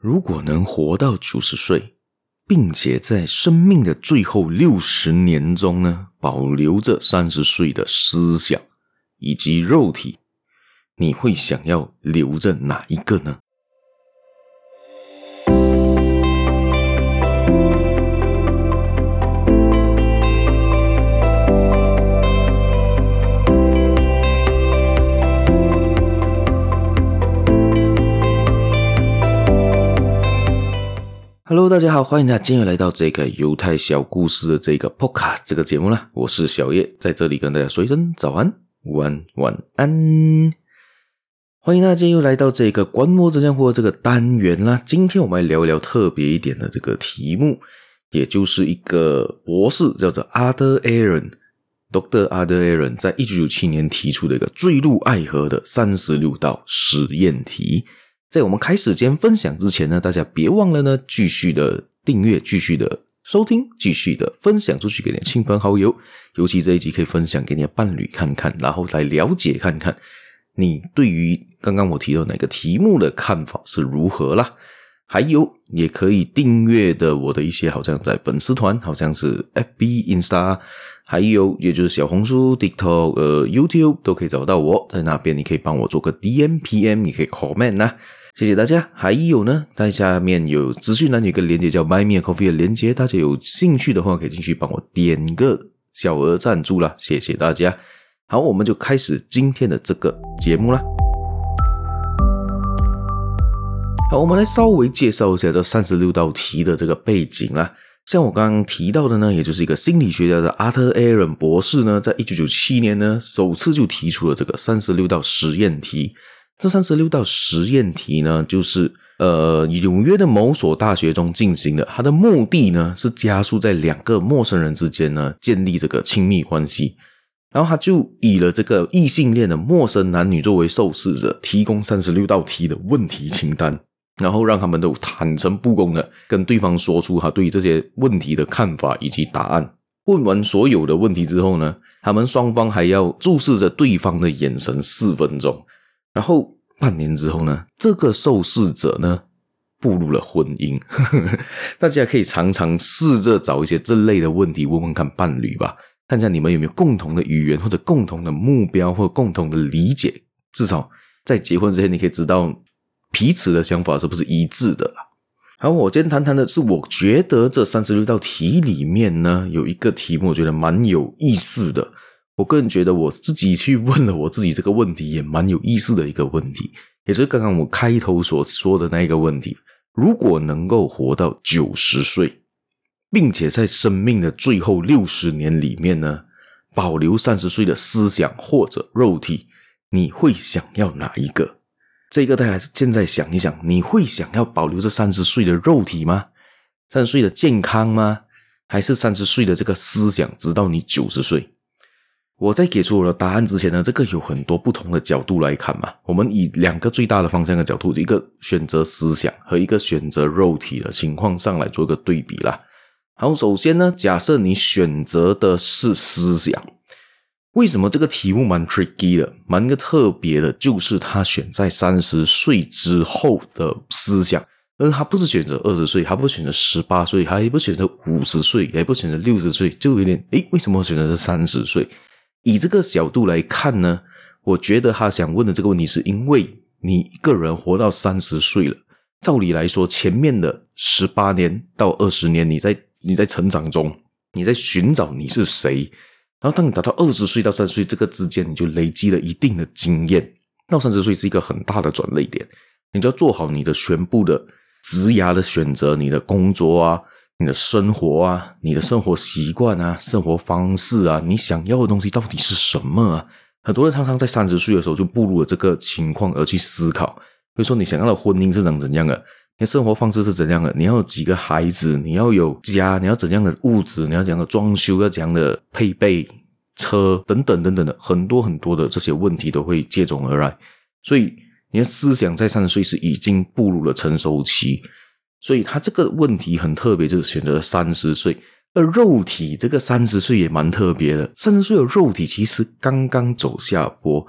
如果能活到九十岁，并且在生命的最后六十年中呢，保留着三十岁的思想以及肉体，你会想要留着哪一个呢？？Hello，大家好，欢迎大家今天来到这个犹太小故事的这个 Podcast 这个节目啦。我是小叶，在这里跟大家说一声早安、午安、晚安。欢迎大家又来到这个观摩真相或这个单元啦。今天我们来聊一聊特别一点的这个题目，也就是一个博士叫做 Arthur Aaron，Dr. Arthur Aaron 在一九九七年提出的一个坠入爱河的三十六道实验题。在我们开始间分享之前呢，大家别忘了呢，继续的订阅，继续的收听，继续的分享出去给你的亲朋好友。尤其这一集可以分享给你的伴侣看看，然后来了解看看你对于刚刚我提到哪个题目的看法是如何啦。还有也可以订阅的我的一些，好像在粉丝团，好像是 FB、Insta，还有也就是小红书、TikTok、呃 YouTube 都可以找到我，在那边你可以帮我做个 DM、PM，你可以 comment 呐。谢谢大家。还有呢，在下面有资讯栏有一个链接叫 Buy Me a Coffee 的链接，大家有兴趣的话可以进去帮我点个小额赞助啦。谢谢大家。好，我们就开始今天的这个节目啦。好，我们来稍微介绍一下这三十六道题的这个背景啦。像我刚刚提到的呢，也就是一个心理学家的 Arthur Aaron 博士呢，在一九九七年呢，首次就提出了这个三十六道实验题。这三十六道实验题呢，就是呃纽约的某所大学中进行的。它的目的呢，是加速在两个陌生人之间呢建立这个亲密关系。然后他就以了这个异性恋的陌生男女作为受试者，提供三十六道题的问题清单，然后让他们都坦诚不公的跟对方说出他对这些问题的看法以及答案。问完所有的问题之后呢，他们双方还要注视着对方的眼神四分钟。然后半年之后呢，这个受试者呢步入了婚姻。大家可以常常试着找一些这类的问题问问看伴侣吧，看一下你们有没有共同的语言或者共同的目标或共同的理解。至少在结婚之前，你可以知道彼此的想法是不是一致的。好，我今天谈谈的是，我觉得这三十六道题里面呢，有一个题目，我觉得蛮有意思的。我个人觉得，我自己去问了我自己这个问题，也蛮有意思的一个问题，也就是刚刚我开头所说的那一个问题：如果能够活到九十岁，并且在生命的最后六十年里面呢，保留三十岁的思想或者肉体，你会想要哪一个？这个大家现在想一想，你会想要保留这三十岁的肉体吗？三十岁的健康吗？还是三十岁的这个思想，直到你九十岁？我在给出我的答案之前呢，这个有很多不同的角度来看嘛。我们以两个最大的方向的角度，一个选择思想和一个选择肉体的情况上来做一个对比啦。好，首先呢，假设你选择的是思想，为什么这个题目蛮 tricky 的，蛮个特别的，就是他选在三十岁之后的思想，而他不是选择二十岁，他不是选择十八岁，他也不选择五十岁，也不选择六十岁，就有点诶，为什么选择是三十岁？以这个角度来看呢，我觉得他想问的这个问题，是因为你一个人活到三十岁了，照理来说，前面的十八年到二十年，你在你在成长中，你在寻找你是谁，然后当你达到二十岁到三十岁这个之间，你就累积了一定的经验，到三十岁是一个很大的转捩点，你就要做好你的全部的职涯的选择，你的工作啊。你的生活啊，你的生活习惯啊，生活方式啊，你想要的东西到底是什么啊？很多人常常在三十岁的时候就步入了这个情况而去思考，比如说你想要的婚姻是长怎样的，你的生活方式是怎样的，你要有几个孩子，你要有家，你要怎样的物质，你要怎样的装修，要怎样的配备车等等等等的，很多很多的这些问题都会接踵而来，所以你的思想在三十岁是已经步入了成熟期。所以他这个问题很特别，就是选择了三十岁，而肉体这个三十岁也蛮特别的。三十岁的肉体其实刚刚走下坡，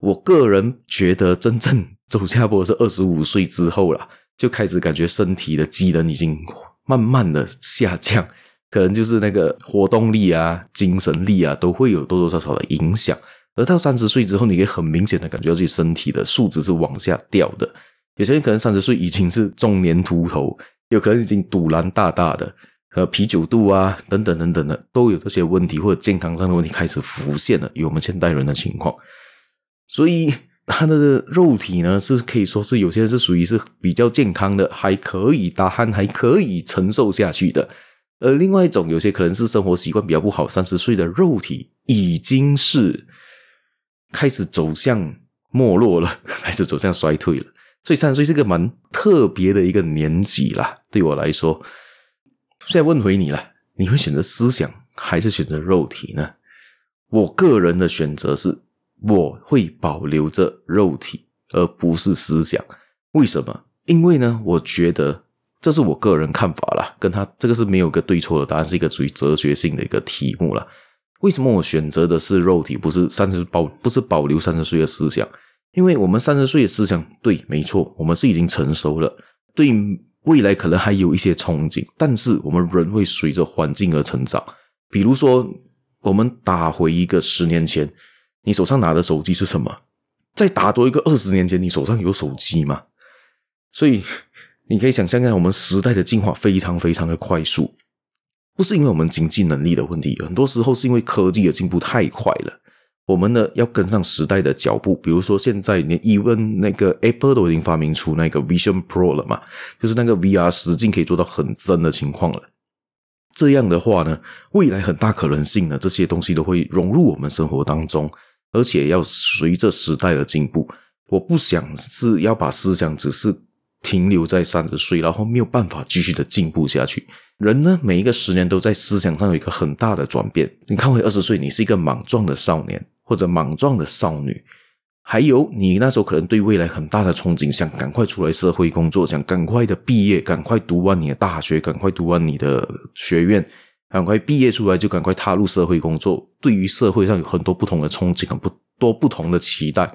我个人觉得真正走下坡是二十五岁之后了。就开始感觉身体的机能已经慢慢的下降，可能就是那个活动力啊、精神力啊，都会有多多少少的影响。而到三十岁之后，你可以很明显的感觉到自己身体的素质是往下掉的。有些人可能三十岁已经是中年秃头，有可能已经赌烂大大的，和啤酒肚啊等等等等的，都有这些问题或者健康上的问题开始浮现了。以我们现代人的情况，所以他的肉体呢，是可以说是有些人是属于是比较健康的，还可以打鼾，还可以承受下去的。而另外一种，有些可能是生活习惯比较不好，三十岁的肉体已经是。开始走向没落了，开始走向衰退了。所以三十岁是个蛮特别的一个年纪啦，对我来说。现在问回你了，你会选择思想还是选择肉体呢？我个人的选择是，我会保留着肉体，而不是思想。为什么？因为呢，我觉得这是我个人看法啦，跟他这个是没有一个对错的答案，是一个属于哲学性的一个题目啦。为什么我选择的是肉体，不是三十保，不是保留三十岁的思想？因为我们三十岁的思想，对，没错，我们是已经成熟了，对未来可能还有一些憧憬，但是我们人会随着环境而成长。比如说，我们打回一个十年前，你手上拿的手机是什么？再打多一个二十年前，你手上有手机吗？所以你可以想象一下，我们时代的进化非常非常的快速。不是因为我们经济能力的问题，很多时候是因为科技的进步太快了，我们呢要跟上时代的脚步。比如说，现在连 even 那个 Apple 都已经发明出那个 Vision Pro 了嘛，就是那个 VR 实境可以做到很真的情况了。这样的话呢，未来很大可能性呢，这些东西都会融入我们生活当中，而且要随着时代的进步。我不想是要把思想只是停留在三十岁，然后没有办法继续的进步下去。人呢，每一个十年都在思想上有一个很大的转变。你看回二十岁，你是一个莽撞的少年或者莽撞的少女，还有你那时候可能对未来很大的憧憬，想赶快出来社会工作，想赶快的毕业，赶快读完你的大学，赶快读完你的学院，赶快毕业出来就赶快踏入社会工作。对于社会上有很多不同的憧憬，很多不同的期待。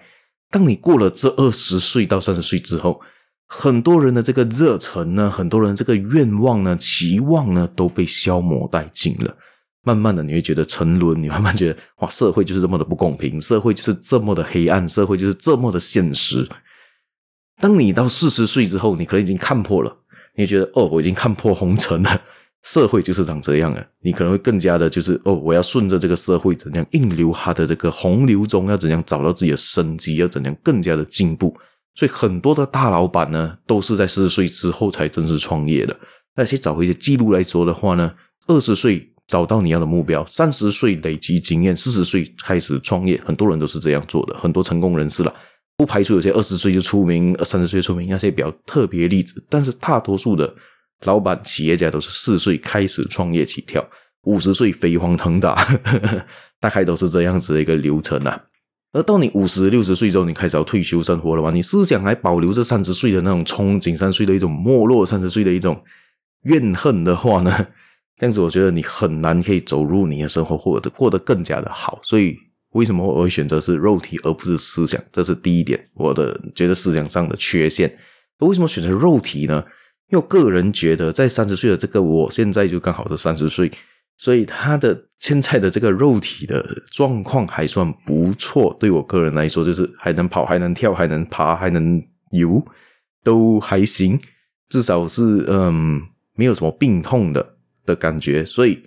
当你过了这二十岁到三十岁之后，很多人的这个热忱呢，很多人这个愿望呢、期望呢，都被消磨殆尽了。慢慢的，你会觉得沉沦，你慢慢觉得哇，社会就是这么的不公平，社会就是这么的黑暗，社会就是这么的现实。当你到四十岁之后，你可能已经看破了，你觉得哦，我已经看破红尘了，社会就是长这样了。你可能会更加的，就是哦，我要顺着这个社会怎样硬流它的这个洪流中，要怎样找到自己的生机，要怎样更加的进步。所以很多的大老板呢，都是在四十岁之后才正式创业的。那去找回一些记录来说的话呢，二十岁找到你要的目标，三十岁累积经验，四十岁开始创业，很多人都是这样做的。很多成功人士了，不排除有些二十岁就出名，三十岁出名那些比较特别例子。但是大多数的老板、企业家都是四十岁开始创业起跳，五十岁飞黄腾达，大概都是这样子的一个流程啊。而到你五十六十岁之后，你开始要退休生活了嘛？你思想还保留着三十岁的那种憧憬，三十岁的一种没落，三十岁的一种怨恨的话呢？这样子，我觉得你很难可以走入你的生活，或者过得更加的好。所以，为什么我会选择是肉体而不是思想？这是第一点，我的觉得思想上的缺陷。为什么选择肉体呢？因为我个人觉得，在三十岁的这个我现在就刚好是三十岁。所以他的现在的这个肉体的状况还算不错，对我个人来说，就是还能跑，还能跳，还能爬，还能游，都还行。至少是嗯，没有什么病痛的的感觉。所以，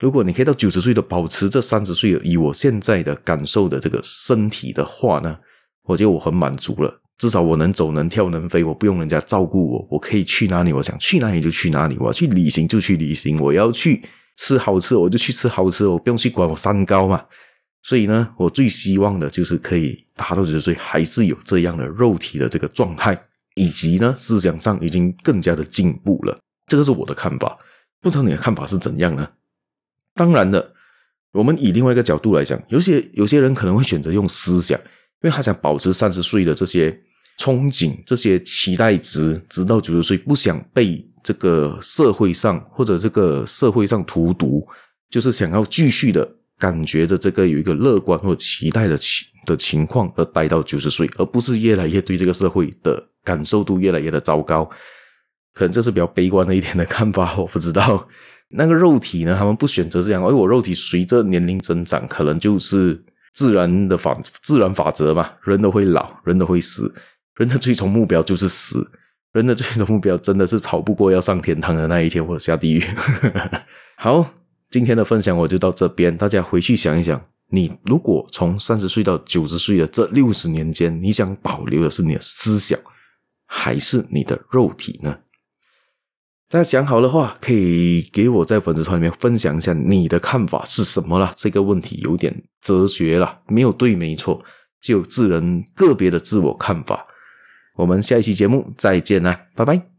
如果你可以到九十岁都保持这三十岁以我现在的感受的这个身体的话呢，我觉得我很满足了。至少我能走，能跳，能飞，我不用人家照顾我，我可以去哪里，我想去哪里就去哪里，我要去旅行就去旅行，我要去。吃好吃我就去吃好吃，我不用去管我三高嘛。所以呢，我最希望的就是可以达到九十岁，还是有这样的肉体的这个状态，以及呢思想上已经更加的进步了。这个是我的看法，不知道你的看法是怎样呢？当然的，我们以另外一个角度来讲，有些有些人可能会选择用思想，因为他想保持三十岁的这些憧憬、这些期待值，直到九十岁，不想被。这个社会上或者这个社会上荼毒，就是想要继续的感觉的这个有一个乐观或期待的情的情况而待到九十岁，而不是越来越对这个社会的感受度越来越的糟糕。可能这是比较悲观的一点的看法，我不知道。那个肉体呢，他们不选择这样，而我肉体随着年龄增长，可能就是自然的法自然法则嘛，人都会老，人都会死，人的最终目标就是死，人的最终目标真的是逃不过要上天堂的那一天或者下地狱。好，今天的分享我就到这边，大家回去想一想，你如果从三十岁到九十岁的这六十年间，你想保留的是你的思想，还是你的肉体呢？大家想好的话，可以给我在粉丝团里面分享一下你的看法是什么啦。这个问题有点哲学啦，没有对没错，只有自人个别的自我看法。我们下一期节目再见啦，拜拜。